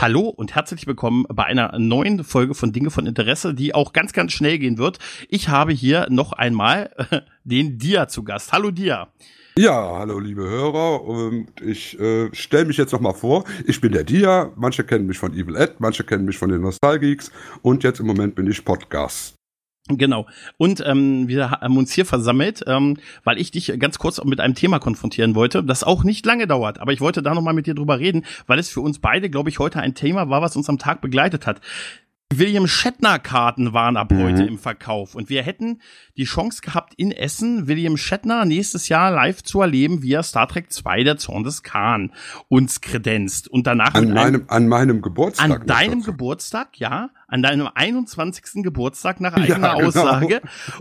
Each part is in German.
Hallo und herzlich willkommen bei einer neuen Folge von Dinge von Interesse, die auch ganz, ganz schnell gehen wird. Ich habe hier noch einmal den Dia zu Gast. Hallo Dia. Ja, hallo liebe Hörer. Und ich äh, stelle mich jetzt nochmal vor. Ich bin der Dia. Manche kennen mich von Evil Ed, manche kennen mich von den Nostalgeeks. Und jetzt im Moment bin ich Podcast. Genau. Und ähm, wir haben uns hier versammelt, ähm, weil ich dich ganz kurz mit einem Thema konfrontieren wollte, das auch nicht lange dauert. Aber ich wollte da nochmal mit dir drüber reden, weil es für uns beide, glaube ich, heute ein Thema war, was uns am Tag begleitet hat. William Shatner Karten waren ab mhm. heute im Verkauf und wir hätten die Chance gehabt in Essen William Shatner nächstes Jahr live zu erleben, wie er Star Trek 2 der Zorn des Khan uns kredenzt und danach an meinem an meinem Geburtstag an deinem Geburtstag, ja, an deinem 21. Geburtstag nach eigener ja, genau. Aussage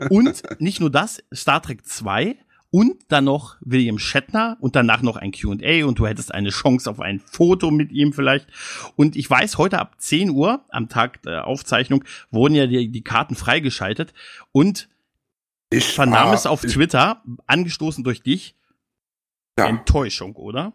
und nicht nur das, Star Trek 2 und dann noch William Shatner und danach noch ein Q&A und du hättest eine Chance auf ein Foto mit ihm vielleicht. Und ich weiß, heute ab 10 Uhr am Tag der Aufzeichnung wurden ja die, die Karten freigeschaltet und ich vernahm war, es auf Twitter, angestoßen durch dich. Ja. Enttäuschung, oder?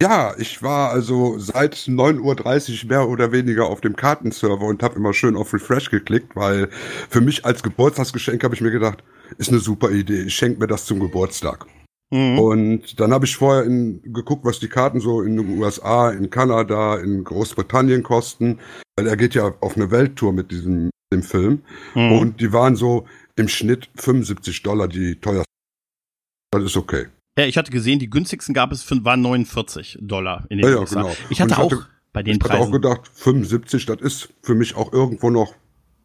Ja, ich war also seit 9.30 Uhr mehr oder weniger auf dem Kartenserver und habe immer schön auf Refresh geklickt, weil für mich als Geburtstagsgeschenk habe ich mir gedacht, ist eine super Idee. Ich schenke mir das zum Geburtstag. Mhm. Und dann habe ich vorher in, geguckt, was die Karten so in den USA, in Kanada, in Großbritannien kosten, weil er geht ja auf eine Welttour mit diesem dem Film. Mhm. Und die waren so im Schnitt 75 Dollar die teuersten. Das ist okay. Ja, ich hatte gesehen, die günstigsten gab es für, waren 49 Dollar in den ja, USA. Ja, genau. Ich hatte, ich hatte auch bei den ich Preisen. Ich hatte auch gedacht, 75, das ist für mich auch irgendwo noch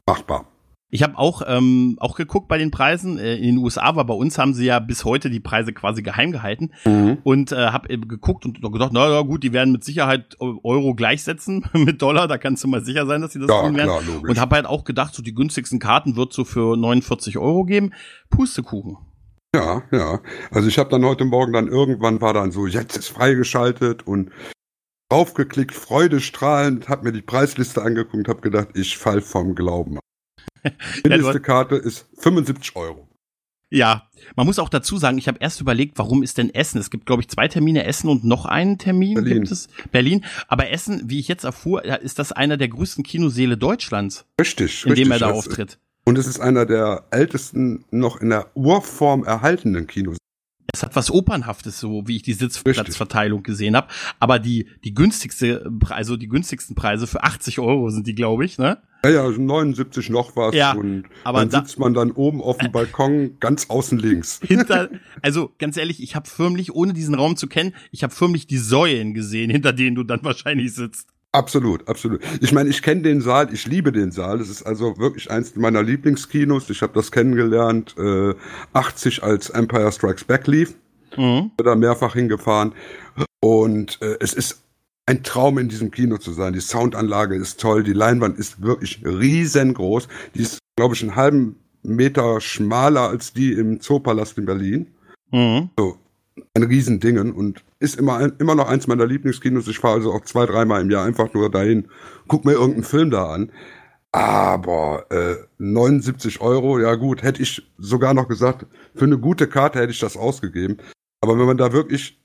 machbar. Ich habe auch ähm, auch geguckt bei den Preisen äh, in den USA, aber bei uns haben sie ja bis heute die Preise quasi geheim gehalten mhm. und äh, habe geguckt und gedacht, na ja gut, die werden mit Sicherheit Euro gleichsetzen mit Dollar, da kannst du mal sicher sein, dass sie das ja, tun werden. Klar, und habe halt auch gedacht, so die günstigsten Karten wird so für 49 Euro geben. Pustekuchen. Ja, ja. Also ich habe dann heute Morgen dann irgendwann war dann so, jetzt ist freigeschaltet und draufgeklickt, freudestrahlend, habe mir die Preisliste angeguckt, habe gedacht, ich fall vom Glauben Mindeste Karte ist 75 Euro. Ja, man muss auch dazu sagen, ich habe erst überlegt, warum ist denn Essen? Es gibt, glaube ich, zwei Termine Essen und noch einen Termin Berlin. gibt es. Berlin. Aber Essen, wie ich jetzt erfuhr, ist das einer der größten Kinoseele Deutschlands. Richtig, in richtig. dem er da auftritt. Und es ist einer der ältesten noch in der Urform erhaltenen Kinos. Es hat was Opernhaftes, so wie ich die Sitzplatzverteilung gesehen habe. Aber die, die günstigste, also die günstigsten Preise für 80 Euro sind die, glaube ich, ne? Ja, ja, 79 noch was ja, und aber dann da, sitzt man dann oben auf dem Balkon ganz außen links. Hinter, also ganz ehrlich, ich habe förmlich, ohne diesen Raum zu kennen, ich habe förmlich die Säulen gesehen, hinter denen du dann wahrscheinlich sitzt. Absolut, absolut. Ich meine, ich kenne den Saal, ich liebe den Saal. Das ist also wirklich eins meiner Lieblingskinos. Ich habe das kennengelernt, äh, 80 als Empire Strikes Back lief. Mhm. Bin da mehrfach hingefahren. Und äh, es ist ein Traum in diesem Kino zu sein. Die Soundanlage ist toll, die Leinwand ist wirklich riesengroß. Die ist, glaube ich, einen halben Meter schmaler als die im Zoopalast in Berlin. Mhm. So, ein Riesendingen und ist immer, immer noch eins meiner Lieblingskinos. Ich fahre also auch zwei, dreimal im Jahr einfach nur dahin, guck mir irgendeinen Film da an. Aber äh, 79 Euro, ja gut, hätte ich sogar noch gesagt, für eine gute Karte hätte ich das ausgegeben. Aber wenn man da wirklich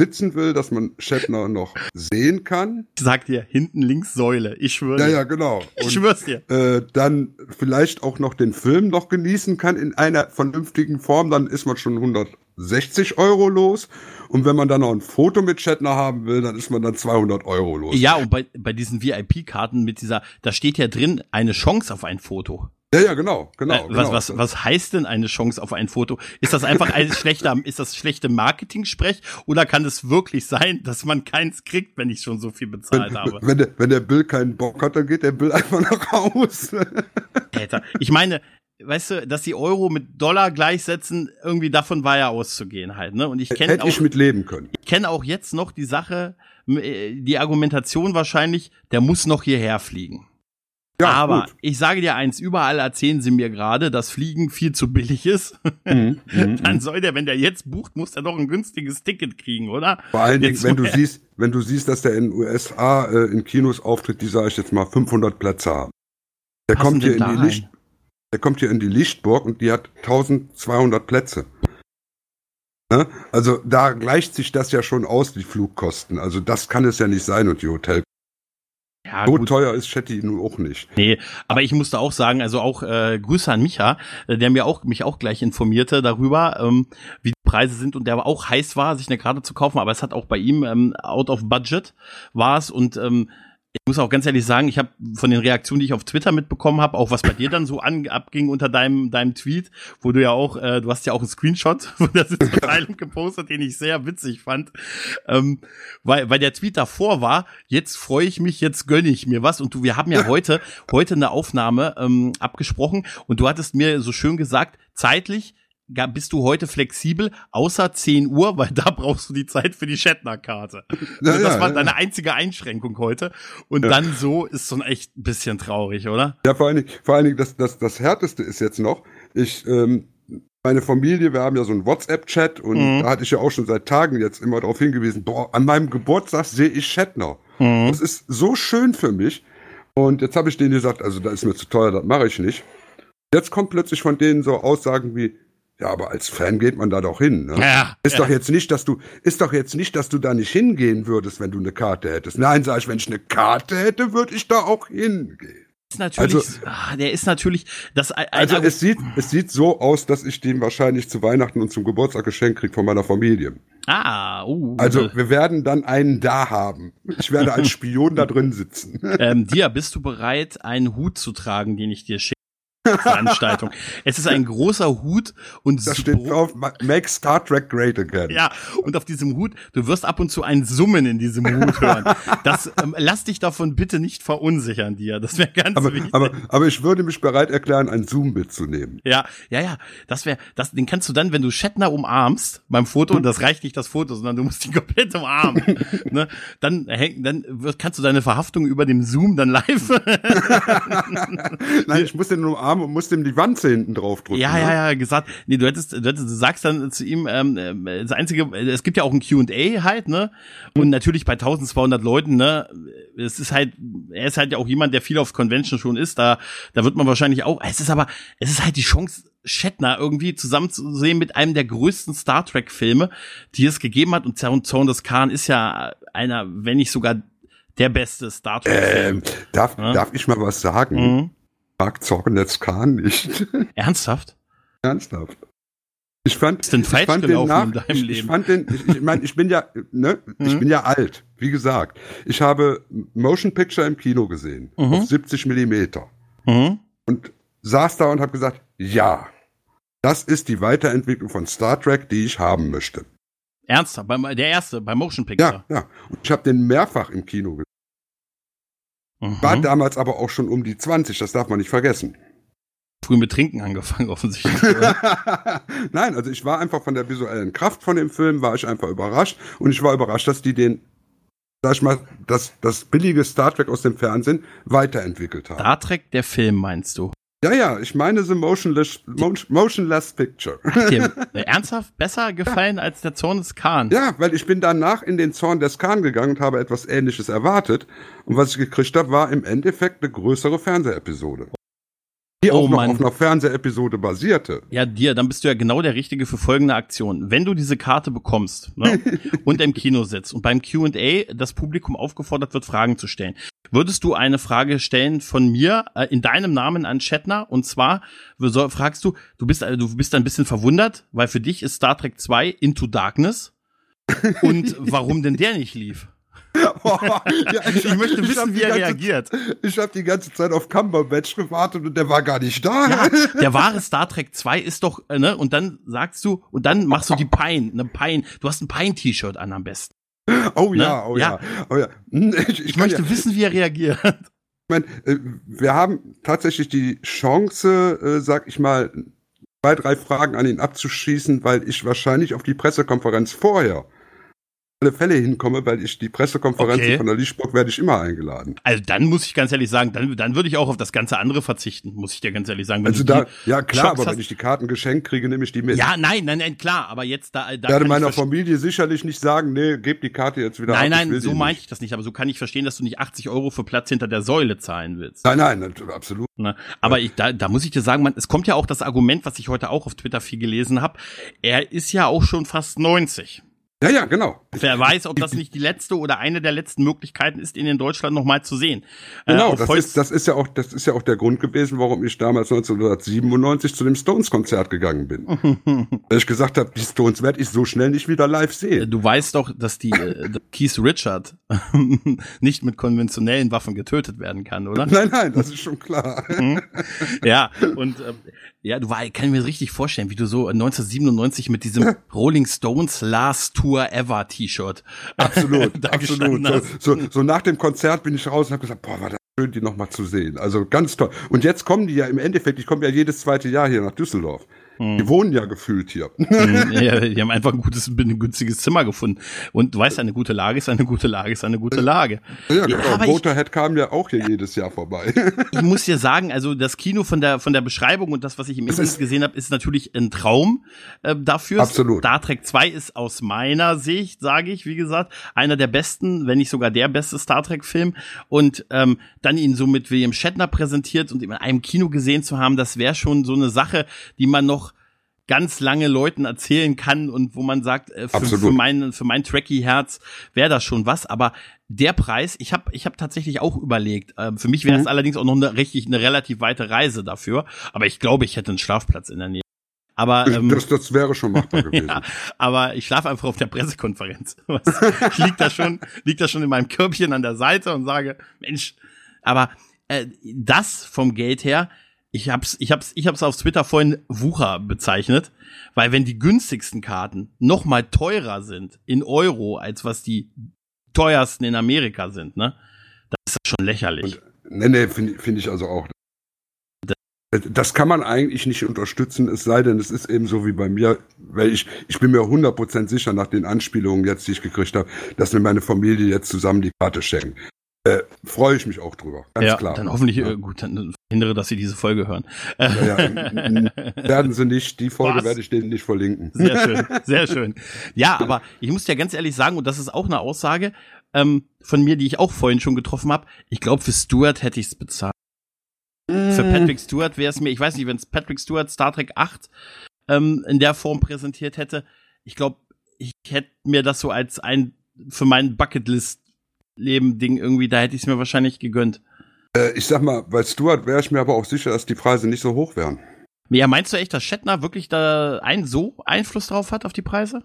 sitzen will, dass man Shatner noch sehen kann. Ich sag dir, hinten links Säule, ich schwöre. Ja, ja, genau. Und, ich schwör's dir. Äh, dann vielleicht auch noch den Film noch genießen kann in einer vernünftigen Form, dann ist man schon 160 Euro los. Und wenn man dann noch ein Foto mit Shatner haben will, dann ist man dann 200 Euro los. Ja, und bei, bei diesen VIP-Karten mit dieser, da steht ja drin, eine Chance auf ein Foto. Ja, ja, genau, genau. Äh, was, genau. was, was heißt denn eine Chance auf ein Foto? Ist das einfach ein schlechter, ist das schlechte Marketing-Sprech oder kann es wirklich sein, dass man keins kriegt, wenn ich schon so viel bezahlt wenn, habe? Wenn der, wenn der Bill keinen Bock hat, dann geht der Bill einfach nach Hause. Alter, ich meine, weißt du, dass die Euro mit Dollar gleichsetzen, irgendwie davon war ja auszugehen halt, ne? Und ich kenne Hätte auch, ich mit leben können. Ich kenne auch jetzt noch die Sache, äh, die Argumentation wahrscheinlich, der muss noch hierher fliegen. Ja, Aber gut. ich sage dir eins, überall erzählen sie mir gerade, dass Fliegen viel zu billig ist. Mhm, mhm Dann mhm. soll der, wenn der jetzt bucht, muss er doch ein günstiges Ticket kriegen, oder? Vor allen Dingen, wenn du siehst, wenn du siehst, dass der in den USA äh, in Kinos auftritt, die sage ich jetzt mal 500 Plätze haben. Der kommt hier in die Licht, der kommt hier in die Lichtburg und die hat 1200 Plätze. Ne? Also da gleicht sich das ja schon aus, die Flugkosten. Also das kann es ja nicht sein und die Hotel Ja, so gut. teuer ist Chatty nun auch nicht. Nee, aber ich musste auch sagen, also auch äh, Grüße an Micha, äh, der mir auch mich auch gleich informierte darüber, ähm, wie die Preise sind und der aber auch heiß war, sich eine Karte zu kaufen, aber es hat auch bei ihm ähm, out of budget war es und ähm, ich muss auch ganz ehrlich sagen, ich habe von den Reaktionen, die ich auf Twitter mitbekommen habe, auch was bei dir dann so an, abging unter deinem deinem Tweet, wo du ja auch, äh, du hast ja auch einen Screenshot von der Sitzverteilung gepostet, den ich sehr witzig fand, ähm, weil weil der Tweet davor war, jetzt freue ich mich, jetzt gönne ich mir was. Und du, wir haben ja heute heute eine Aufnahme ähm, abgesprochen. Und du hattest mir so schön gesagt, zeitlich bist du heute flexibel, außer 10 Uhr, weil da brauchst du die Zeit für die Shatner-Karte. Ja, also das ja, war ja. deine einzige Einschränkung heute. Und dann so ist schon echt ein bisschen traurig, oder? Ja, vor allen Dingen, vor allen Dingen das, das, das Härteste ist jetzt noch, ich, ähm, meine Familie, wir haben ja so einen WhatsApp-Chat und mhm. da hatte ich ja auch schon seit Tagen jetzt immer darauf hingewiesen, boah, an meinem Geburtstag sehe ich Shatner. Mhm. Das ist so schön für mich. Und jetzt habe ich denen gesagt, also da ist mir zu teuer, das mache ich nicht. Jetzt kommt plötzlich von denen so Aussagen wie, ja, aber als Fan geht man da doch hin. Ne? Ja, ist ja. doch jetzt nicht, dass du, ist doch jetzt nicht, dass du da nicht hingehen würdest, wenn du eine Karte hättest. Nein, sag ich, wenn ich eine Karte hätte, würde ich da auch hingehen. Ist natürlich, also, ah, der ist natürlich, das. Ein, also es sieht, es sieht so aus, dass ich den wahrscheinlich zu Weihnachten und zum Geburtstag geschenkt krieg von meiner Familie. Ah, uh. Also wir werden dann einen da haben. Ich werde als Spion da drin sitzen. Ähm, Dia, bist du bereit, einen Hut zu tragen, den ich dir schicke? Veranstaltung. es ist ein großer Hut und da steht drauf, make Star Trek great again. Ja, und auf diesem Hut, du wirst ab und zu ein Summen in diesem Hut hören. Das ähm, lass dich davon bitte nicht verunsichern, dir. Das wäre ganz aber, wichtig. Aber, aber ich würde mich bereit erklären, ein Zoom-Bild zu nehmen. Ja, ja, ja. Das wäre, das, den kannst du dann, wenn du Shatner umarmst beim Foto, und das reicht nicht das Foto, sondern du musst ihn komplett umarmen. ne? Dann häng, dann kannst du deine Verhaftung über dem Zoom dann live. Nein, ich muss den umarmen Arm und musst ihm die Wanze hinten drauf drücken. Ja, ne? ja, ja, gesagt. Nee, du hättest, du, hättest, du sagst dann zu ihm, ähm, äh, das einzige, es gibt ja auch ein Q&A halt, ne? Und mhm. natürlich bei 1200 Leuten, ne? Es ist halt, er ist halt ja auch jemand, der viel auf Convention schon ist. Da, da wird man wahrscheinlich auch. Es ist aber, es ist halt die Chance, Shatner irgendwie zusammenzusehen mit einem der größten Star Trek Filme, die es gegeben hat. Und Zorn des Khan ist ja einer, wenn nicht sogar der beste Star Trek. Ähm, darf, ja? darf ich mal was sagen? Mhm mag Zornetz Kahn nicht. Ernsthaft? Ernsthaft. Ich fand, ist denn falsch fand den nach, in deinem ich, Leben? Ich fand den, ich, ich meine, ich bin ja, ne, mhm. ich bin ja alt, wie gesagt. Ich habe Motion Picture im Kino gesehen, mhm. auf 70 Millimeter. Mhm. Und saß da und habe gesagt, ja, das ist die Weiterentwicklung von Star Trek, die ich haben möchte. Ernsthaft, der erste, bei Motion Picture. Ja, ja. Und ich habe den mehrfach im Kino gesehen. Mhm. War damals aber auch schon um die 20, das darf man nicht vergessen. Früh mit Trinken angefangen, offensichtlich. Nein, also ich war einfach von der visuellen Kraft von dem Film, war ich einfach überrascht. Und ich war überrascht, dass die den, sag ich mal, das, das billige Star Trek aus dem Fernsehen weiterentwickelt haben. Star Trek, der Film, meinst du? Ja, ja, ich meine The Motionless, motionless Picture. Hat dir ernsthaft besser gefallen ja. als der Zorn des Khan? Ja, weil ich bin danach in den Zorn des Khan gegangen und habe etwas ähnliches erwartet. Und was ich gekriegt habe, war im Endeffekt eine größere Fernsehepisode. Die oh, auch noch Mann. auf einer Fernsehepisode basierte. Ja, dir, dann bist du ja genau der Richtige für folgende Aktion. Wenn du diese Karte bekommst ne, und im Kino sitzt und beim Q&A das Publikum aufgefordert wird, Fragen zu stellen, würdest du eine Frage stellen von mir äh, in deinem Namen an Shatner und zwar fragst du, du bist, äh, du bist ein bisschen verwundert, weil für dich ist Star Trek 2 Into Darkness und warum denn der nicht lief? Oh, ja, ich, ich, möchte wissen, wie er reagiert. Ich habe die ganze Zeit auf Cumberbatch gewartet und der war gar nicht da. Ja, der wahre Star Trek 2 ist doch, äh, ne, und dann sagst du, und dann machst du die Pine, ne Pine, du hast ein Pine-T-Shirt an am besten. Oh ne? ja, oh ja, ja, oh ja. Hm, ich, ich möchte ja, wissen, wie er reagiert. Ich meine, äh, wir haben tatsächlich die Chance, äh, sag ich mal, zwei, drei Fragen an ihn abzuschießen, weil ich wahrscheinlich auf die Pressekonferenz vorher alle Fälle hinkomme, weil ich die Pressekonferenzen okay. von der Lischburg werde ich immer eingeladen. Also dann muss ich ganz ehrlich sagen, dann, dann würde ich auch auf das ganze andere verzichten, muss ich dir ganz ehrlich sagen. Wenn also da, ja klar, Schocks aber hast, wenn ich die Karten geschenkt kriege, nehme ich die mit. Ja, nein, nein, nein, klar, aber jetzt da, da ich werde meiner Familie sicherlich nicht sagen, nee, gib die Karte jetzt wieder Nein, ab, nein, so meinte ich das nicht, aber so kann ich verstehen, dass du nicht 80 Euro für Platz hinter der Säule zahlen willst. Nein, nein, absolut. Na, aber ja. ich, da, da muss ich dir sagen, man, es kommt ja auch das Argument, was ich heute auch auf Twitter viel gelesen habe, er ist ja auch schon fast 90. Ja, ja, genau. Wer weiß, ob das nicht die letzte oder eine der letzten Möglichkeiten ist, ihn in Deutschland nochmal zu sehen. Äh, genau, äh, das, ist, das ist ja auch, das ist ja auch der Grund gewesen, warum ich damals 1997 zu dem Stones-Konzert gegangen bin. Weil ich gesagt habe, die Stones werde ich so schnell nicht wieder live sehen. Du weißt doch, dass die äh, Keith Richard nicht mit konventionellen Waffen getötet werden kann, oder? Nein, nein, das ist schon klar. Mhm. ja, und äh, ja, du war, kann ich mir richtig vorstellen, wie du so 1997 mit diesem Rolling Stones Last Tour Ever T-Shirt. Absolut, absolut. So, so, so, nach dem Konzert bin ich raus und habe gesagt, boah, war das schön, die nochmal zu sehen. Also ganz toll. Und jetzt kommen die ja im Endeffekt, ich komme ja jedes zweite Jahr hier nach Düsseldorf. Hm. Die wohnen ja gefühlt hier. Hm, ja, die haben einfach ein gutes, ein günstiges Zimmer gefunden. Und du weißt, eine gute Lage ist eine gute Lage, ist eine gute Lage. Ja, genau. Ja, Motorhead kam ja auch hier jedes Jahr vorbei. ich muss dir sagen, also das Kino von der, von der Beschreibung und das, was ich im Internet gesehen habe, ist natürlich ein Traum äh, dafür. Absolut. Star Trek 2 ist aus meiner Sicht, sage ich, wie gesagt, einer der besten, wenn nicht sogar der beste Star Trek-Film. Und ähm, dann ihn so mit William Shatner präsentiert und in einem Kino gesehen zu haben, das wäre schon so eine Sache, die man noch ganz lange Leuten erzählen kann und wo man sagt, äh, für, für mein für mein Tracky Herz wäre das schon was, aber der Preis, ich habe ich hab tatsächlich auch überlegt. Äh, für mich wäre es mhm. allerdings auch noch eine richtig eine relativ weite Reise dafür, aber ich glaube, ich hätte einen Schlafplatz in der Nähe. Aber ähm, das, das wäre schon machbar gewesen. ja, aber ich schlafe einfach auf der Pressekonferenz. ich lieg da schon, lieg da schon in meinem Körbchen an der Seite und sage, Mensch, aber äh, das vom Geld her, ich hab's, ich hab's, ich hab's auf Twitter vorhin Wucher bezeichnet, weil wenn die günstigsten Karten noch mal teurer sind in Euro als was die teuersten in Amerika sind, ne, das ist schon lächerlich. Und, nee, nee, finde find ich also auch. Das kann man eigentlich nicht unterstützen, es sei denn, es ist eben so wie bei mir, weil ich, ich bin mir 100% sicher nach den Anspielungen jetzt, die ich gekriegt habe, dass mir meine Familie jetzt zusammen die Karte schenken. Äh, Freue ich mich auch drüber, ganz ja, klar. Dann hoffentlich, ja. äh, gut, dann hindere, dass sie diese Folge hören. Ja, ja, werden sie nicht, die Folge Was? werde ich denen nicht verlinken. Sehr schön, sehr schön. Ja, aber ich muss ja ganz ehrlich sagen, und das ist auch eine Aussage ähm, von mir, die ich auch vorhin schon getroffen habe, ich glaube, für Stuart hätte ich es bezahlt. Mm. Für Patrick Stewart wäre es mir, ich weiß nicht, wenn es Patrick Stewart Star Trek 8 ähm, in der Form präsentiert hätte, ich glaube, ich hätte mir das so als ein für meinen Bucketlist Leben-Ding irgendwie, da hätte ich es mir wahrscheinlich gegönnt. Äh, ich sag mal, bei Stuart wäre ich mir aber auch sicher, dass die Preise nicht so hoch wären. Ja, meinst du echt, dass Shatner wirklich da ein so Einfluss drauf hat auf die Preise?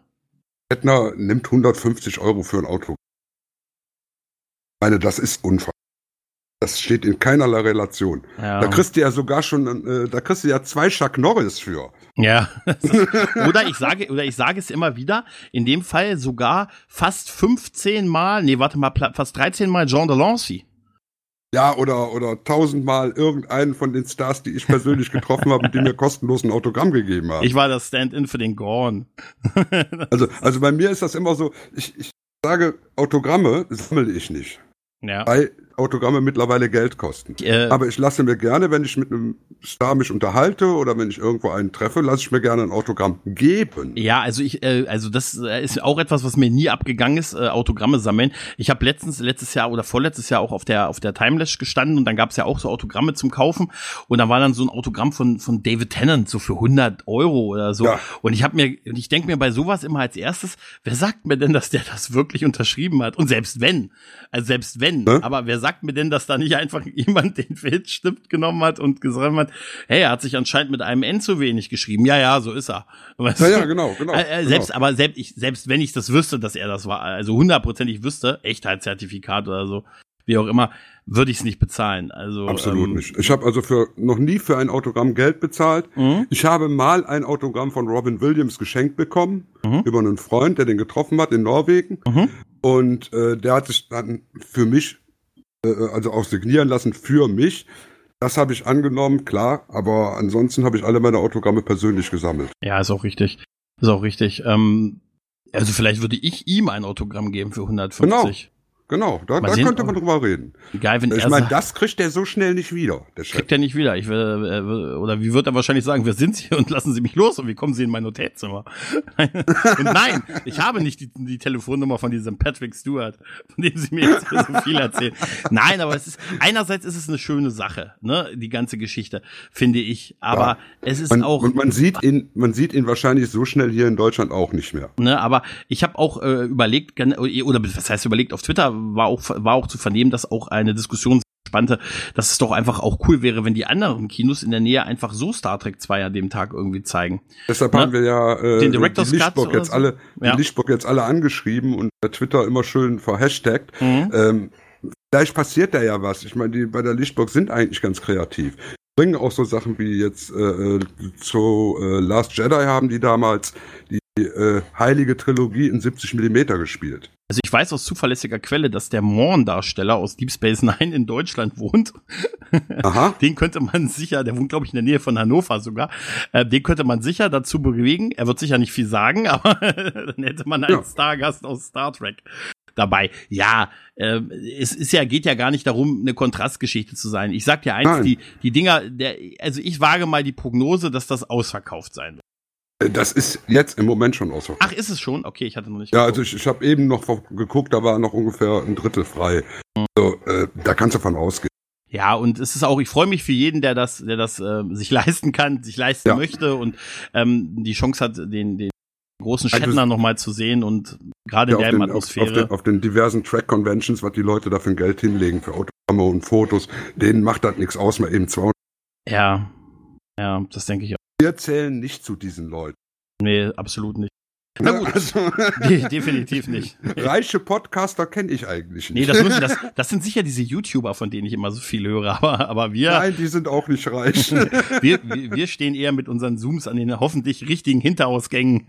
Shatner nimmt 150 Euro für ein Auto. Ich meine, das ist unfassbar. Das steht in keinerlei Relation. Ja. Da kriegst du ja sogar schon, äh, da kriegst du ja zwei Chuck Norris für. Ja. oder ich sage, oder ich sage es immer wieder, in dem Fall sogar fast 15 Mal, nee, warte mal, fast 13 Mal Jean Delancey. Ja, oder, oder tausendmal irgendeinen von den Stars, die ich persönlich getroffen habe und die mir kostenlos ein Autogramm gegeben haben. Ich war das Stand-in für den Gorn. also, also bei mir ist das immer so, ich, ich sage, Autogramme sammle ich nicht. Ja. Weil Autogramme mittlerweile Geld kosten. Äh, Aber ich lasse mir gerne, wenn ich mit einem Star mich unterhalte oder wenn ich irgendwo einen treffe, lasse ich mir gerne ein Autogramm geben. Ja, also ich, äh, also das äh, ist auch etwas, was mir nie abgegangen ist, äh, Autogramme sammeln. Ich habe letztens, letztes Jahr oder vorletztes Jahr auch auf der auf der Timeless gestanden und dann gab es ja auch so Autogramme zum Kaufen und da war dann so ein Autogramm von von David Tennant so für 100 Euro oder so. Ja. Und ich habe mir, und ich denke mir bei sowas immer als erstes, wer sagt mir denn, dass der das wirklich unterschrieben hat? Und selbst wenn, also selbst wenn, ne? aber wer sagt mir denn, dass da nicht einfach jemand den Filzstift genommen hat und gesagt hat, hey, er hat sich anscheinend mit einem N zu wenig geschrieben. Ja, ja, so ist er. Weißt ja, ja, genau, genau. Äh, äh, selbst, genau. aber selbst ich, selbst wenn ich das wüsste, dass er das war, also hundertprozentig wüsste, Echtheitszertifikat oder so, wie auch immer, würde ich es nicht bezahlen. Also absolut ähm, nicht. Ich habe also für noch nie für ein Autogramm Geld bezahlt. Mhm. Ich habe mal ein Autogramm von Robin Williams geschenkt bekommen mhm. über einen Freund, der den getroffen hat in Norwegen. Mhm. Und äh, der hat sich dann für mich äh, also auch signieren lassen für mich. Das habe ich angenommen, klar, aber ansonsten habe ich alle meine Autogramme persönlich gesammelt. Ja, ist auch richtig. Ist auch richtig. Ähm, also vielleicht würde ich ihm ein Autogramm geben für 150. Genau. Genau. Da, da könnte man drüber reden. Geil, wenn ich meine, das kriegt er so schnell nicht wieder. Der Chef. Kriegt er nicht wieder. Ich will, oder wie wird er wahrscheinlich sagen, wer sind Sie und lassen Sie mich los und wie kommen Sie in mein Hotelzimmer? und nein, ich habe nicht die, die Telefonnummer von diesem Patrick Stewart, von dem Sie mir jetzt so viel erzählen. Nein, aber es ist einerseits ist es eine schöne Sache, ne, die ganze Geschichte, finde ich. Aber ja. es ist man, auch und man sieht ihn, man sieht ihn wahrscheinlich so schnell hier in Deutschland auch nicht mehr. Ne, aber ich habe auch äh, überlegt, oder was heißt überlegt, auf Twitter war auch, war auch zu vernehmen, dass auch eine Diskussion spannte, dass es doch einfach auch cool wäre, wenn die anderen Kinos in der Nähe einfach so Star Trek 2 an dem Tag irgendwie zeigen. Deshalb ne? haben wir ja äh, den Director's die Lichtburg jetzt so? alle, ja. die Lichtburg jetzt alle angeschrieben und bei Twitter immer schön verhashtagt. Mhm. Ähm, vielleicht passiert da ja was. Ich meine, die bei der Lichtburg sind eigentlich ganz kreativ bringen auch so Sachen wie jetzt äh, äh, zu äh, Last Jedi haben die damals die äh, heilige Trilogie in 70 Millimeter gespielt. Also ich weiß aus zuverlässiger Quelle, dass der Morn-Darsteller aus Deep Space Nine in Deutschland wohnt. Aha. Den könnte man sicher, der wohnt glaube ich in der Nähe von Hannover sogar, äh, den könnte man sicher dazu bewegen. Er wird sicher nicht viel sagen, aber dann hätte man einen ja. Stargast aus Star Trek dabei. Ja, äh, es ist ja, geht ja gar nicht darum, eine Kontrastgeschichte zu sein. Ich sag dir eins, die, die Dinger, der, also ich wage mal die Prognose, dass das ausverkauft sein wird. Äh, das ist jetzt im Moment schon ausverkauft. Ach, ist es schon? Okay, ich hatte noch nicht. Ja, geguckt. also ich, ich habe eben noch geguckt, da war noch ungefähr ein Drittel frei. Mhm. So, äh, da kannst du von ausgehen. Ja, und es ist auch, ich freue mich für jeden, der das, der das äh, sich leisten kann, sich leisten ja. möchte und ähm, die Chance hat, den, den großen also Shatner also, nochmal zu sehen und gerade ja, in der den, Atmosphäre. Auf, auf, den, auf, den, diversen Track-Conventions, was die Leute da für ein Geld hinlegen, für Autogramme und Fotos, denen macht das nichts aus, mal eben 200. Ja, ja, das denke ich auch. Wir zählen nicht zu diesen Leuten. Nee, absolut nicht. Na gut, also, De definitiv nicht. Reiche Podcaster kenne ich eigentlich nicht. Nee, das, müssen, das, das sind sicher diese YouTuber, von denen ich immer so viel höre, aber, aber wir. Nein, die sind auch nicht reich. wir, wir stehen eher mit unseren Zooms an den hoffentlich richtigen Hinterausgängen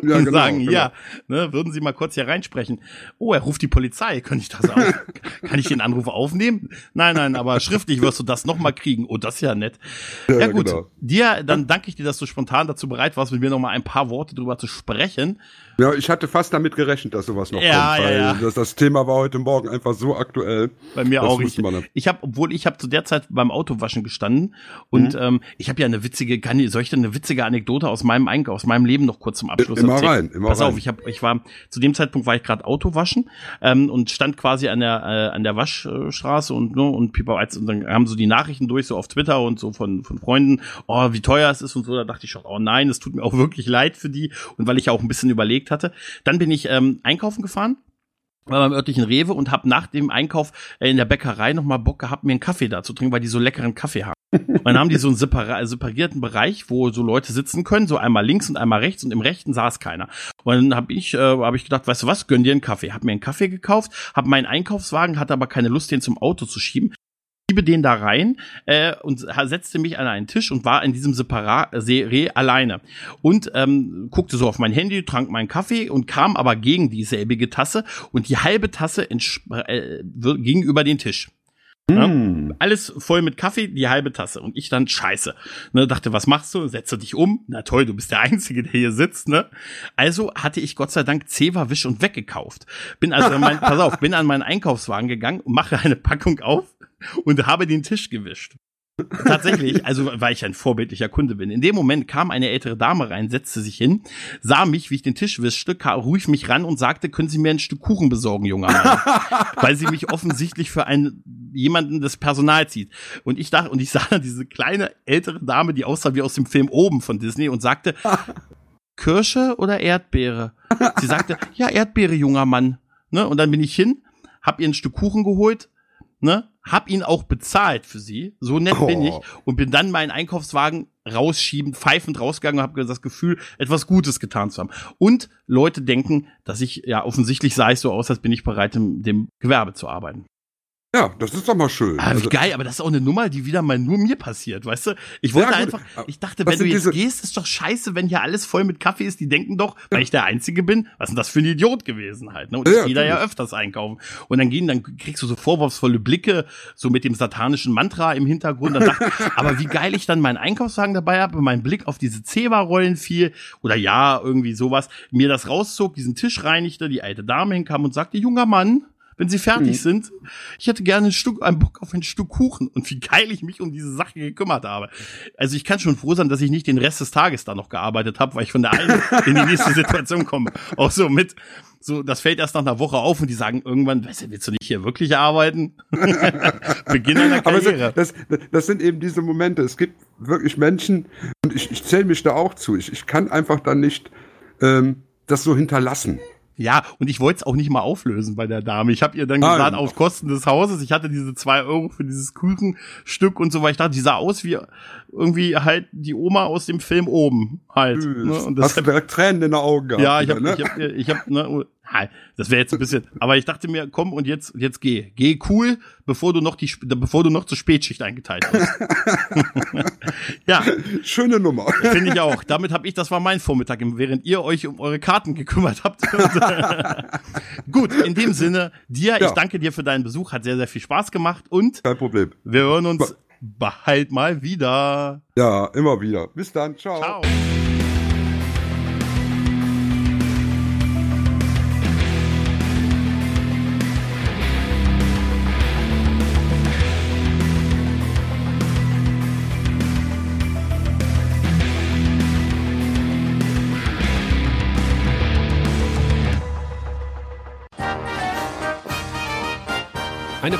und ja, genau, sagen, genau. ja, ne, würden Sie mal kurz hier reinsprechen. Oh, er ruft die Polizei, könnte ich das auch? Kann ich den Anruf aufnehmen? Nein, nein, aber schriftlich wirst du das nochmal kriegen. Oh, das ist ja nett. Ja, ja gut, genau. dir, dann danke ich dir, dass du spontan dazu bereit warst, mit mir nochmal ein paar Worte drüber zu sprechen. Ja, ich hatte fast damit gerechnet, dass sowas noch ja, kommt, weil ja, ja. Das, das, Thema war heute Morgen einfach so aktuell. Bei mir auch. Ich, ich habe, obwohl ich habe zu der Zeit beim Autowaschen gestanden und mhm. ähm, ich habe ja eine witzige, kann ich, soll ich denn eine witzige Anekdote aus meinem Einkauf, aus meinem Leben noch kurz zum Abschluss immer erzählen? rein, immer Pass rein. auf, ich habe, ich war zu dem Zeitpunkt war ich gerade Autowaschen ähm, und stand quasi an der äh, an der Waschstraße und ne, und Pipa und dann haben so die Nachrichten durch so auf Twitter und so von von Freunden, oh wie teuer es ist und so. Da dachte ich schon, oh nein, es tut mir auch wirklich leid für die und weil ich ja auch ein bisschen überlegt hatte. Dann bin ich ähm, einkaufen gefahren war beim örtlichen Rewe und habe nach dem Einkauf äh, in der Bäckerei noch mal Bock gehabt, mir einen Kaffee da zu trinken, weil die so leckeren Kaffee haben. Und dann haben die so einen separierten Bereich, wo so Leute sitzen können, so einmal links und einmal rechts und im rechten saß keiner. Und dann habe ich, äh, hab ich gedacht, weißt du was, gönn dir einen Kaffee. Hab mir einen Kaffee gekauft, hab meinen Einkaufswagen, hatte aber keine Lust, den zum Auto zu schieben schiebe den da rein äh, und setzte mich an einen Tisch und war in diesem Separat-Serie alleine. Und ähm, guckte so auf mein Handy, trank meinen Kaffee und kam aber gegen dieselbige Tasse und die halbe Tasse äh, ging über den Tisch. Ja, mm. alles voll mit Kaffee, die halbe Tasse. Und ich dann, scheiße. Ne, dachte, was machst du? Setze dich um. Na toll, du bist der Einzige, der hier sitzt, ne? Also hatte ich Gott sei Dank Zewa Wisch und weggekauft. Bin also, mein, pass auf, bin an meinen Einkaufswagen gegangen, mache eine Packung auf, und habe den Tisch gewischt. Tatsächlich, also weil ich ein vorbildlicher Kunde bin. In dem Moment kam eine ältere Dame rein, setzte sich hin, sah mich, wie ich den Tisch wischte, rief mich ran und sagte, können Sie mir ein Stück Kuchen besorgen, junger Mann? weil sie mich offensichtlich für einen jemanden des Personals sieht. Und ich dachte, und ich sah diese kleine ältere Dame, die aussah wie aus dem Film oben von Disney und sagte, Kirsche oder Erdbeere? Sie sagte, ja, Erdbeere, junger Mann. Ne? Und dann bin ich hin, hab ihr ein Stück Kuchen geholt, ne? Hab ihn auch bezahlt für sie. So nett oh. bin ich. Und bin dann meinen Einkaufswagen rausschiebend, pfeifend rausgegangen und habe das Gefühl, etwas Gutes getan zu haben. Und Leute denken, dass ich, ja, offensichtlich sah ich so aus, als bin ich bereit, im dem Gewerbe zu arbeiten. Ja, das ist doch mal schön. Ah, wie also, geil, aber das ist auch eine Nummer, die wieder mal nur mir passiert, weißt du? Ich wollte einfach, ich dachte, wenn du jetzt gehst, ist doch scheiße, wenn hier alles voll mit Kaffee ist. Die denken doch, weil ja. ich der Einzige bin, was ist denn das für ein Idiot gewesen halt, ne? Und ja, ich gehe da ja öfters einkaufen. Und dann gehen, dann kriegst du so vorwurfsvolle Blicke, so mit dem satanischen Mantra im Hintergrund. Dann dachte, aber wie geil ich dann meinen Einkaufswagen dabei habe, mein Blick auf diese Zewa-Rollen fiel, oder ja, irgendwie sowas, mir das rauszog, diesen Tisch reinigte, die alte Dame hinkam und sagte, junger Mann, wenn sie fertig mhm. sind. Ich hätte gerne ein Stück, ein Bock auf ein Stück Kuchen und wie geil ich mich um diese Sache gekümmert habe. Also ich kann schon froh sein, dass ich nicht den Rest des Tages da noch gearbeitet habe, weil ich von der einen in die nächste Situation komme. Auch so mit, so, das fällt erst nach einer Woche auf und die sagen irgendwann, weißt du, willst du nicht hier wirklich arbeiten? Beginn einer Karriere. Aber das, das sind eben diese Momente. Es gibt wirklich Menschen, und ich, ich zähle mich da auch zu. Ich, ich kann einfach dann nicht ähm, das so hinterlassen. Ja, und ich wollte es auch nicht mal auflösen bei der Dame. Ich habe ihr dann gesagt, auf Kosten des Hauses, ich hatte diese zwei Euro für dieses Kuchenstück und so, weil ich dachte, die sah aus wie irgendwie halt die Oma aus dem Film oben halt. Ne? Und das Hast du direkt Tränen in den Augen gehabt? Ja, ich habe ne? ich hab, ich hab, ne, das wäre jetzt ein bisschen, aber ich dachte mir, komm und jetzt, jetzt geh. Geh cool, bevor du noch die, bevor du noch zur Spätschicht eingeteilt hast. ja. Schöne Nummer. Finde ich auch. Damit habe ich, das war mein Vormittag, während ihr euch um eure Karten gekümmert habt. Gut, in dem Sinne, dir, ja. ich danke dir für deinen Besuch, hat sehr, sehr viel Spaß gemacht und kein Problem. Wir hören uns bald mal wieder. Ja, immer wieder. Bis dann. Ciao. Ciao.